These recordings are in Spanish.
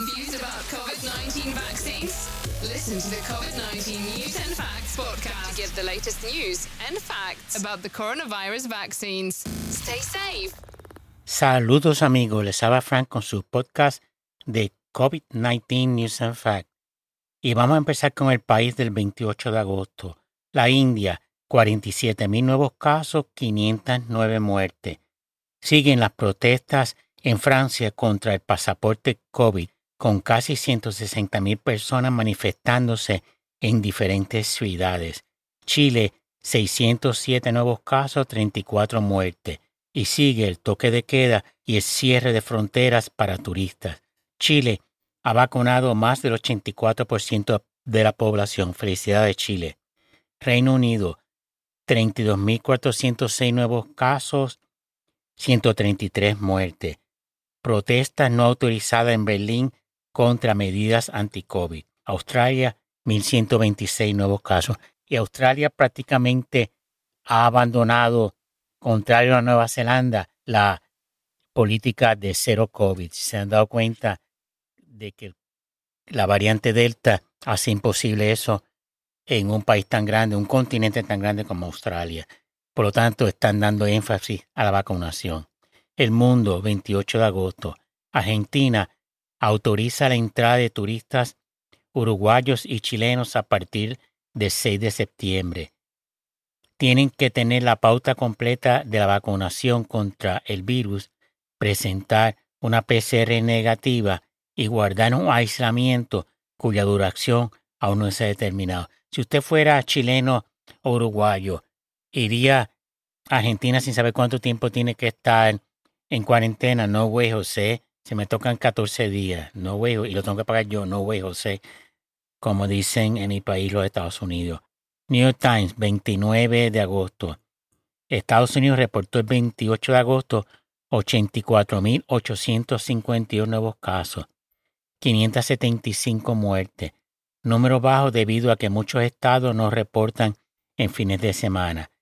Confused about COVID 19 vaccines? Listen to the COVID 19 News and Facts podcast to get the latest news and facts about the coronavirus vaccines. Stay safe. Saludos amigos, les habla Frank con su podcast de COVID-19 News and Facts. Y vamos a empezar con el país del 28 de agosto. La India, 47 mil nuevos casos, 509 muertes. Siguen las protestas en Francia contra el pasaporte COVID, con casi 160 mil personas manifestándose en diferentes ciudades. Chile, 607 nuevos casos, 34 muertes. Y sigue el toque de queda y el cierre de fronteras para turistas. Chile ha vacunado más del 84% de la población. Felicidades, Chile. Reino Unido, 32.406 nuevos casos, 133 muertes. Protestas no autorizadas en Berlín contra medidas anti-COVID. Australia, 1.126 nuevos casos. Y Australia prácticamente ha abandonado, contrario a Nueva Zelanda, la política de cero COVID. Se han dado cuenta de que la variante Delta hace imposible eso en un país tan grande, un continente tan grande como Australia. Por lo tanto, están dando énfasis a la vacunación. El mundo, 28 de agosto. Argentina autoriza la entrada de turistas uruguayos y chilenos a partir del 6 de septiembre. Tienen que tener la pauta completa de la vacunación contra el virus, presentar una PCR negativa y guardar un aislamiento cuya duración aún no se ha determinado. Si usted fuera chileno o uruguayo iría a Argentina sin saber cuánto tiempo tiene que estar en cuarentena. No, güey, José. Se me tocan 14 días. No, güey, y lo tengo que pagar yo. No, güey, José. Como dicen en mi país, los Estados Unidos. New York Times, 29 de agosto. Estados Unidos reportó el 28 de agosto 84.851 nuevos casos, 575 muertes, número bajo debido a que muchos estados no reportan en fines de semana.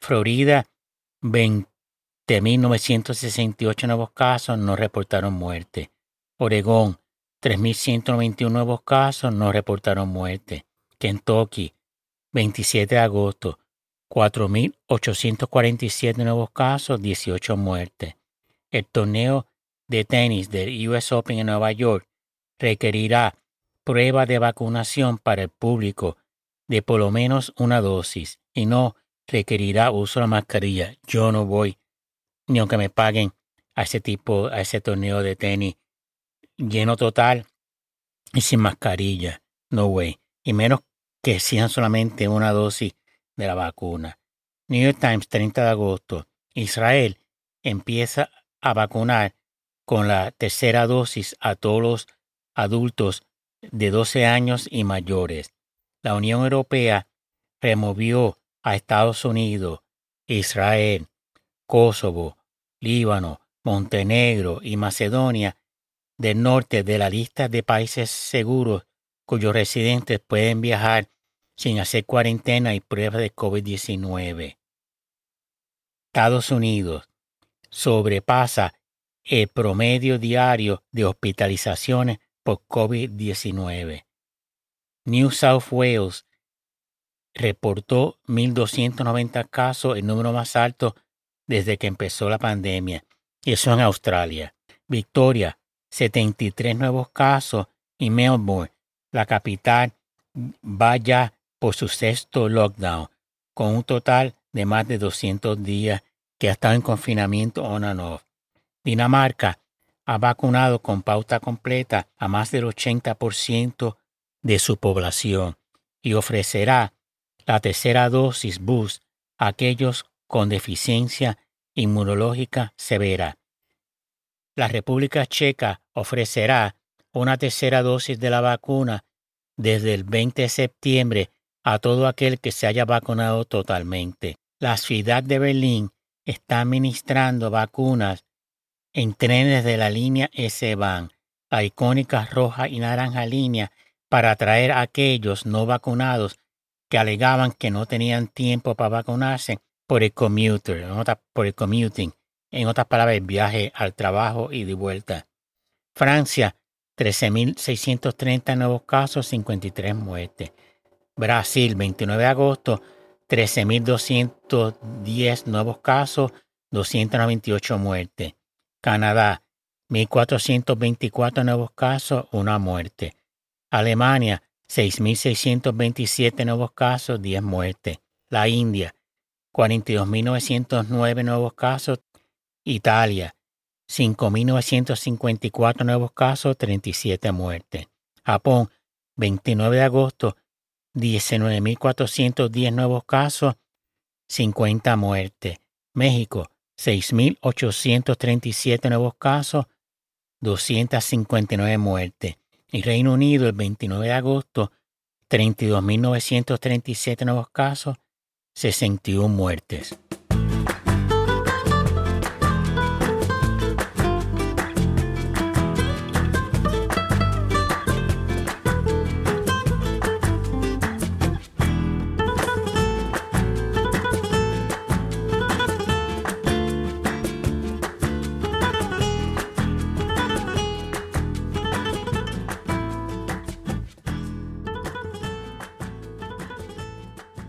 Florida, 20.968 nuevos casos, no reportaron muerte. Oregón, 3.191 nuevos casos, no reportaron muerte. Kentucky, 27 de agosto, 4.847 nuevos casos, 18 muertes. El torneo de tenis del US Open en Nueva York requerirá prueba de vacunación para el público de por lo menos una dosis y no requerirá uso de la mascarilla. Yo no voy, ni aunque me paguen a ese tipo, a ese torneo de tenis lleno total y sin mascarilla. No way. Y menos que sean solamente una dosis de la vacuna. New York Times, 30 de agosto. Israel empieza a vacunar con la tercera dosis a todos los adultos de 12 años y mayores. La Unión Europea removió a Estados Unidos, Israel, Kosovo, Líbano, Montenegro y Macedonia del norte de la lista de países seguros cuyos residentes pueden viajar sin hacer cuarentena y pruebas de COVID-19. Estados Unidos sobrepasa el promedio diario de hospitalizaciones por COVID-19. New South Wales reportó 1.290 casos, el número más alto desde que empezó la pandemia. Y eso en Australia. Victoria, 73 nuevos casos. Y Melbourne, la capital, vaya por su sexto lockdown, con un total de más de 200 días que ha estado en confinamiento on and off. Dinamarca ha vacunado con pauta completa a más del 80% de su población y ofrecerá la tercera dosis boost a aquellos con deficiencia inmunológica severa. La República Checa ofrecerá una tercera dosis de la vacuna desde el 20 de septiembre a todo aquel que se haya vacunado totalmente. La ciudad de Berlín está administrando vacunas en trenes de la línea S-Bahn, la icónica roja y naranja línea para atraer a aquellos no vacunados que alegaban que no tenían tiempo para vacunarse por el commuter, por el commuting, en otras palabras, viaje al trabajo y de vuelta. Francia 13.630 nuevos casos, 53 muertes. Brasil, 29 de agosto, 13.210 nuevos casos, 298 muertes. Canadá, 1.424 nuevos casos, una muerte. Alemania, 6.627 nuevos casos, 10 muertes. La India, 42.909 nuevos casos. Italia, 5.954 nuevos casos, 37 muertes. Japón, 29 de agosto, 19.410 nuevos casos, 50 muertes. México, 6.837 nuevos casos, 259 muertes. Y Reino Unido, el 29 de agosto, 32.937 nuevos casos, 61 muertes.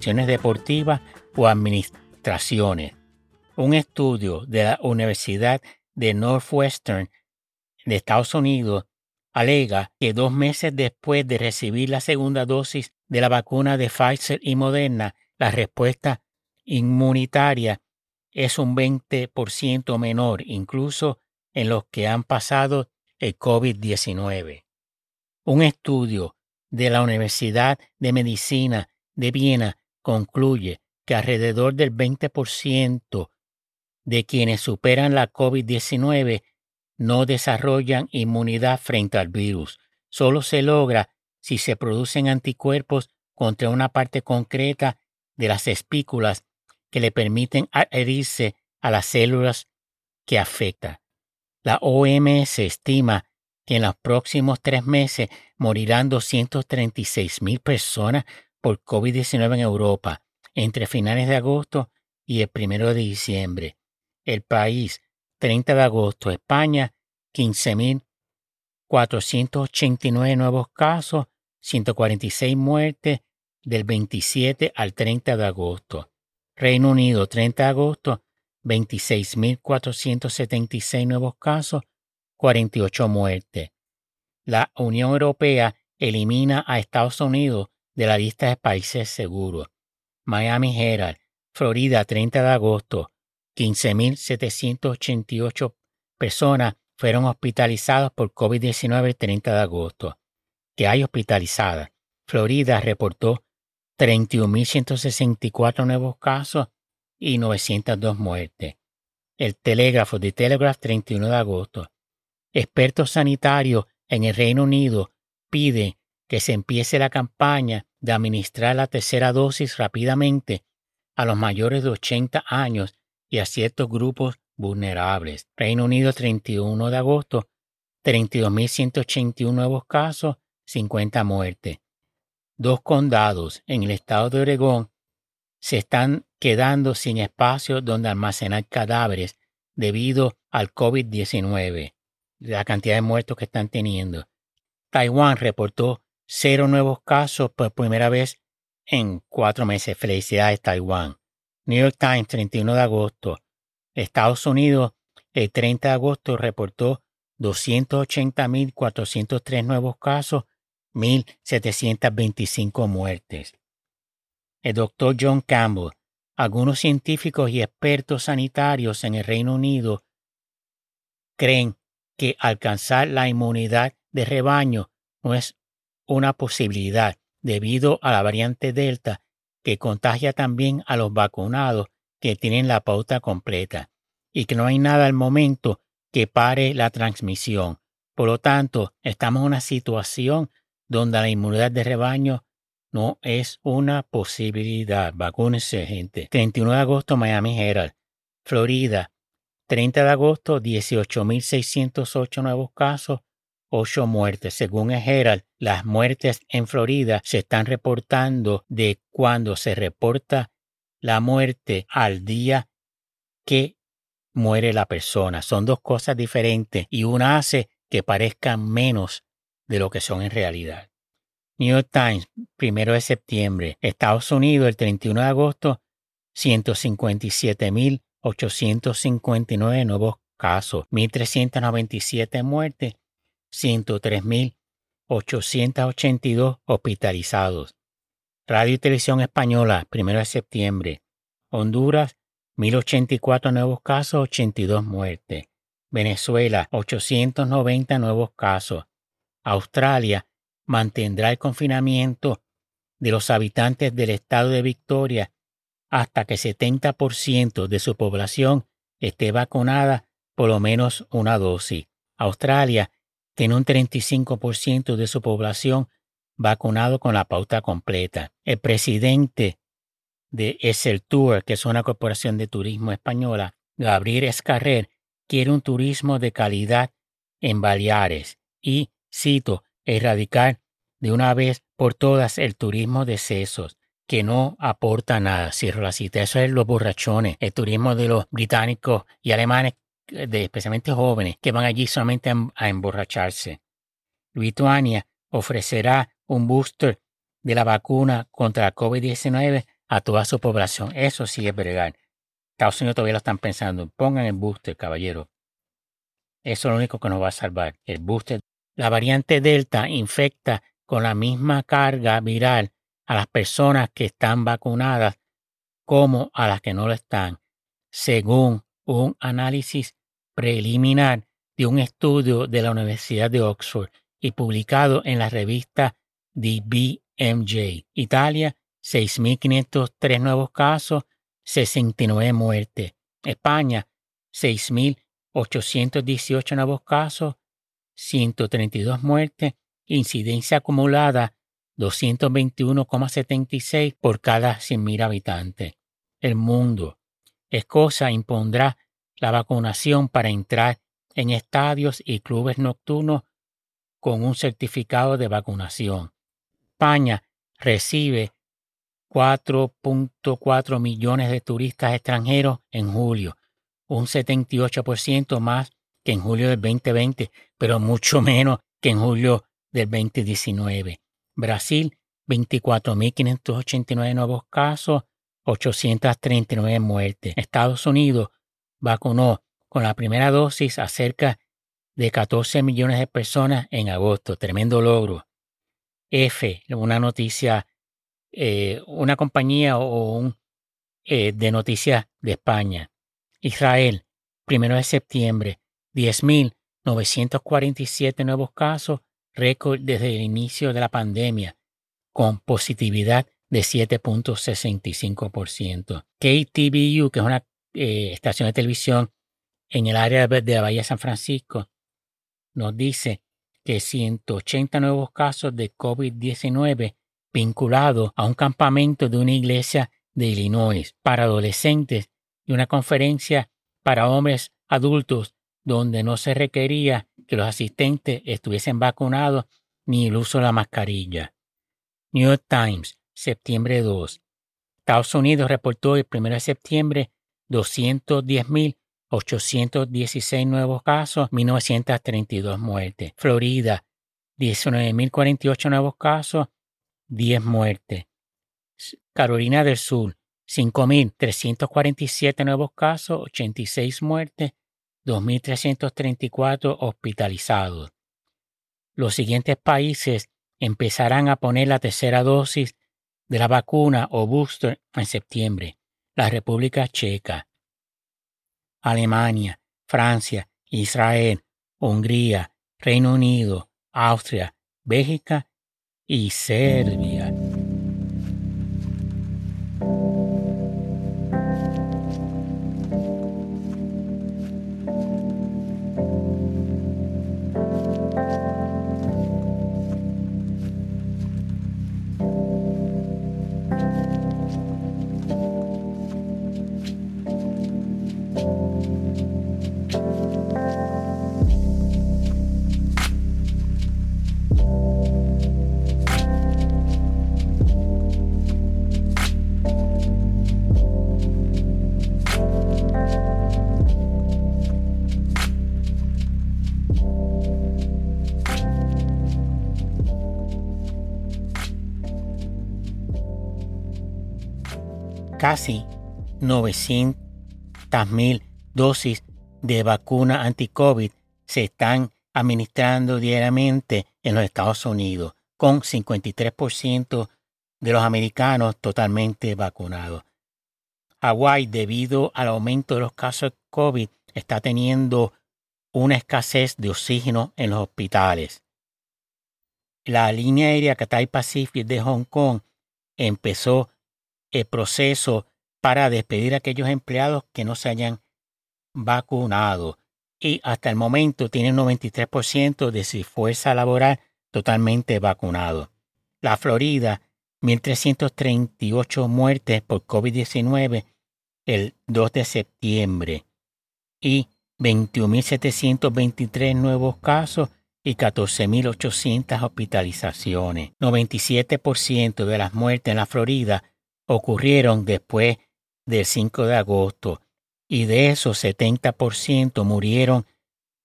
Deportivas o administraciones. Un estudio de la Universidad de Northwestern de Estados Unidos alega que dos meses después de recibir la segunda dosis de la vacuna de Pfizer y Moderna, la respuesta inmunitaria es un 20% menor, incluso en los que han pasado el COVID-19. Un estudio de la Universidad de Medicina de Viena concluye que alrededor del 20% de quienes superan la COVID-19 no desarrollan inmunidad frente al virus. Solo se logra si se producen anticuerpos contra una parte concreta de las espículas que le permiten adherirse a las células que afecta. La OMS estima que en los próximos tres meses morirán 236 mil personas por COVID-19 en Europa entre finales de agosto y el 1 de diciembre. El país, 30 de agosto, España, 15.489 nuevos casos, 146 muertes del 27 al 30 de agosto. Reino Unido, 30 de agosto, 26.476 nuevos casos, 48 muertes. La Unión Europea elimina a Estados Unidos de la lista de países seguros. Miami Herald, Florida, 30 de agosto, 15.788 personas fueron hospitalizadas por COVID-19 el 30 de agosto. Que hay hospitalizadas. Florida reportó 31.164 nuevos casos y 902 muertes. El telégrafo de Telegraph 31 de agosto. Expertos sanitarios en el Reino Unido piden que se empiece la campaña de administrar la tercera dosis rápidamente a los mayores de 80 años y a ciertos grupos vulnerables. Reino Unido 31 de agosto, 32.181 nuevos casos, 50 muertes. Dos condados en el estado de Oregón se están quedando sin espacio donde almacenar cadáveres debido al COVID-19, la cantidad de muertos que están teniendo. Taiwán reportó cero nuevos casos por primera vez en cuatro meses. Felicidades, Taiwán. New York Times, 31 de agosto. Estados Unidos, el 30 de agosto, reportó 280.403 nuevos casos, 1.725 muertes. El doctor John Campbell, algunos científicos y expertos sanitarios en el Reino Unido creen que alcanzar la inmunidad de rebaño no es una posibilidad debido a la variante Delta que contagia también a los vacunados que tienen la pauta completa y que no hay nada al momento que pare la transmisión. Por lo tanto, estamos en una situación donde la inmunidad de rebaño no es una posibilidad. Vacúnense, gente. 31 de agosto, Miami Herald. Florida. 30 de agosto, 18.608 nuevos casos, ocho muertes. Según el Herald, las muertes en Florida se están reportando de cuando se reporta la muerte al día que muere la persona. Son dos cosas diferentes y una hace que parezcan menos de lo que son en realidad. New York Times, primero de septiembre. Estados Unidos, el 31 de agosto, 157.859 nuevos casos, 1.397 muertes, 103.882 hospitalizados. Radio y Televisión Española, 1 de septiembre. Honduras, 1.084 nuevos casos, 82 muertes. Venezuela, 890 nuevos casos. Australia mantendrá el confinamiento de los habitantes del estado de Victoria hasta que 70% de su población esté vacunada por lo menos una dosis. Australia tiene un 35% de su población vacunado con la pauta completa. El presidente de Esel Tour, que es una corporación de turismo española, Gabriel Escarrer, quiere un turismo de calidad en Baleares y, cito, erradicar de una vez por todas el turismo de sesos, que no aporta nada. Cierro la cita. Eso es los borrachones, el turismo de los británicos y alemanes, especialmente jóvenes, que van allí solamente a, emborracharse. Lituania ofrecerá un booster de la vacuna contra la COVID-19 a toda su población. Eso sí es bregar. Estados Unidos todavía lo están pensando. Pongan el booster, caballero. Eso es lo único que nos va a salvar. El booster. La variante Delta infecta con la misma carga viral a las personas que están vacunadas como a las que no lo están, según un análisis preliminar de un estudio de la Universidad de Oxford y publicado en la revista DBMJ. Italia, 6.503 nuevos casos, 69 muertes. España, 6.818 nuevos casos, 132 muertes. Incidencia acumulada 221,76 por cada 100.000 habitantes. El mundo. Escocia impondrá la vacunación para entrar en estadios y clubes nocturnos con un certificado de vacunación. España recibe 4.4 millones de turistas extranjeros en julio, un 78% más que en julio del 2020, pero mucho menos que en julio del 2019. Brasil, 24.589 nuevos casos, 839 muertes. Estados Unidos vacunó con la primera dosis a cerca de 14 millones de personas en agosto. Tremendo logro. F, una noticia, eh, una compañía o un eh, de noticias de España. Israel, primero de septiembre, 10.947 nuevos casos, récord desde el inicio de la pandemia, con positividad de 7.65%. KTBU, que es una eh, estación de televisión en el área de la Bahía de San Francisco, nos dice que 180 nuevos casos de COVID-19 vinculados a un campamento de una iglesia de Illinois para adolescentes y una conferencia para hombres adultos donde no se requería que los asistentes estuviesen vacunados ni el uso de la mascarilla. New York Times, septiembre 2. Estados Unidos reportó el 1 de septiembre 210.816 nuevos casos, 1.932 muertes. Florida, 19.048 nuevos casos, 10 muertes. Carolina del Sur, 5.347 nuevos casos, 86 muertes. 2.334 hospitalizados. Los siguientes países empezarán a poner la tercera dosis de la vacuna o booster en septiembre. La República Checa, Alemania, Francia, Israel, Hungría, Reino Unido, Austria, Bélgica y Serbia. Casi 900.000 dosis de vacuna anti-COVID se están administrando diariamente en los Estados Unidos, con 53% de los americanos totalmente vacunados. Hawái, debido al aumento de los casos de COVID, está teniendo una escasez de oxígeno en los hospitales. La línea aérea Cathay Pacific de Hong Kong empezó el proceso para despedir a aquellos empleados que no se hayan vacunado y hasta el momento tiene un 93% de su fuerza laboral totalmente vacunado. La Florida, 1.338 muertes por COVID-19 el 2 de septiembre y 21.723 nuevos casos y 14.800 hospitalizaciones. 97% de las muertes en la Florida ocurrieron después del 5 de agosto y de esos 70% murieron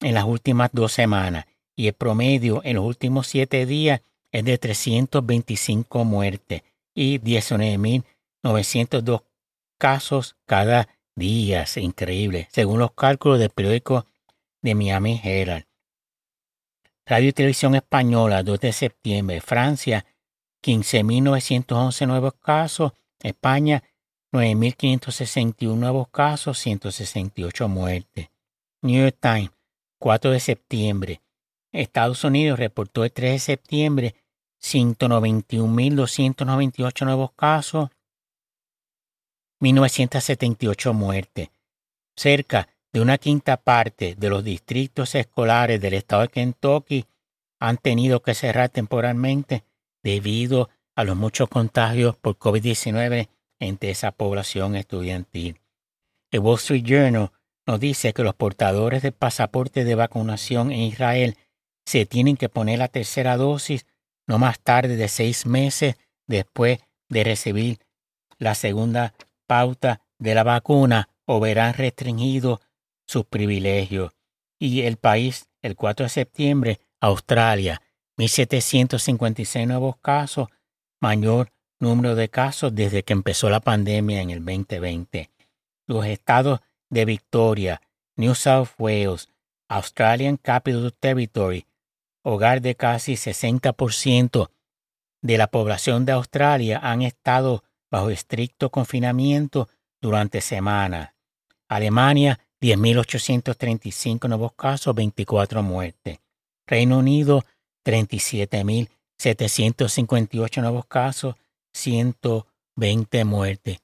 en las últimas dos semanas y el promedio en los últimos siete días es de 325 muertes y 19.902 casos cada día. Es increíble, según los cálculos del periódico de Miami Herald. Radio y Televisión Española, 2 de septiembre. Francia, 15.911 nuevos casos. España, 9.561 nuevos casos, 168 muertes. New York Times, 4 de septiembre. Estados Unidos reportó el 3 de septiembre 191.298 nuevos casos, 1.978 muertes. Cerca de una quinta parte de los distritos escolares del estado de Kentucky han tenido que cerrar temporalmente debido a los muchos contagios por COVID-19 entre esa población estudiantil. El Wall Street Journal nos dice que los portadores de pasaporte de vacunación en Israel se tienen que poner la tercera dosis no más tarde de seis meses después de recibir la segunda pauta de la vacuna o verán restringidos sus privilegios. Y el país, el 4 de septiembre, Australia, 1.756 nuevos casos, mayor número de casos desde que empezó la pandemia en el 2020. Los estados de Victoria, New South Wales, Australian Capital Territory, hogar de casi 60% de la población de Australia, han estado bajo estricto confinamiento durante semanas. Alemania, 10.835 nuevos casos, 24 muertes. Reino Unido, 37.758 nuevos casos, 120 muertes.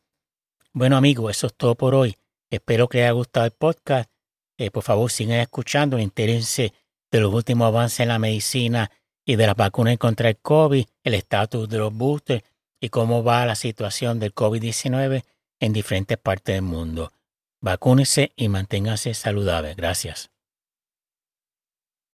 Bueno amigos, eso es todo por hoy. Espero que les haya gustado el podcast. Eh, por favor, sigan escuchando, entérense de los últimos avances en la medicina y de las vacunas contra el COVID, el estatus de los boosters y cómo va la situación del COVID-19 en diferentes partes del mundo. Vacúnese y manténgase saludable. Gracias.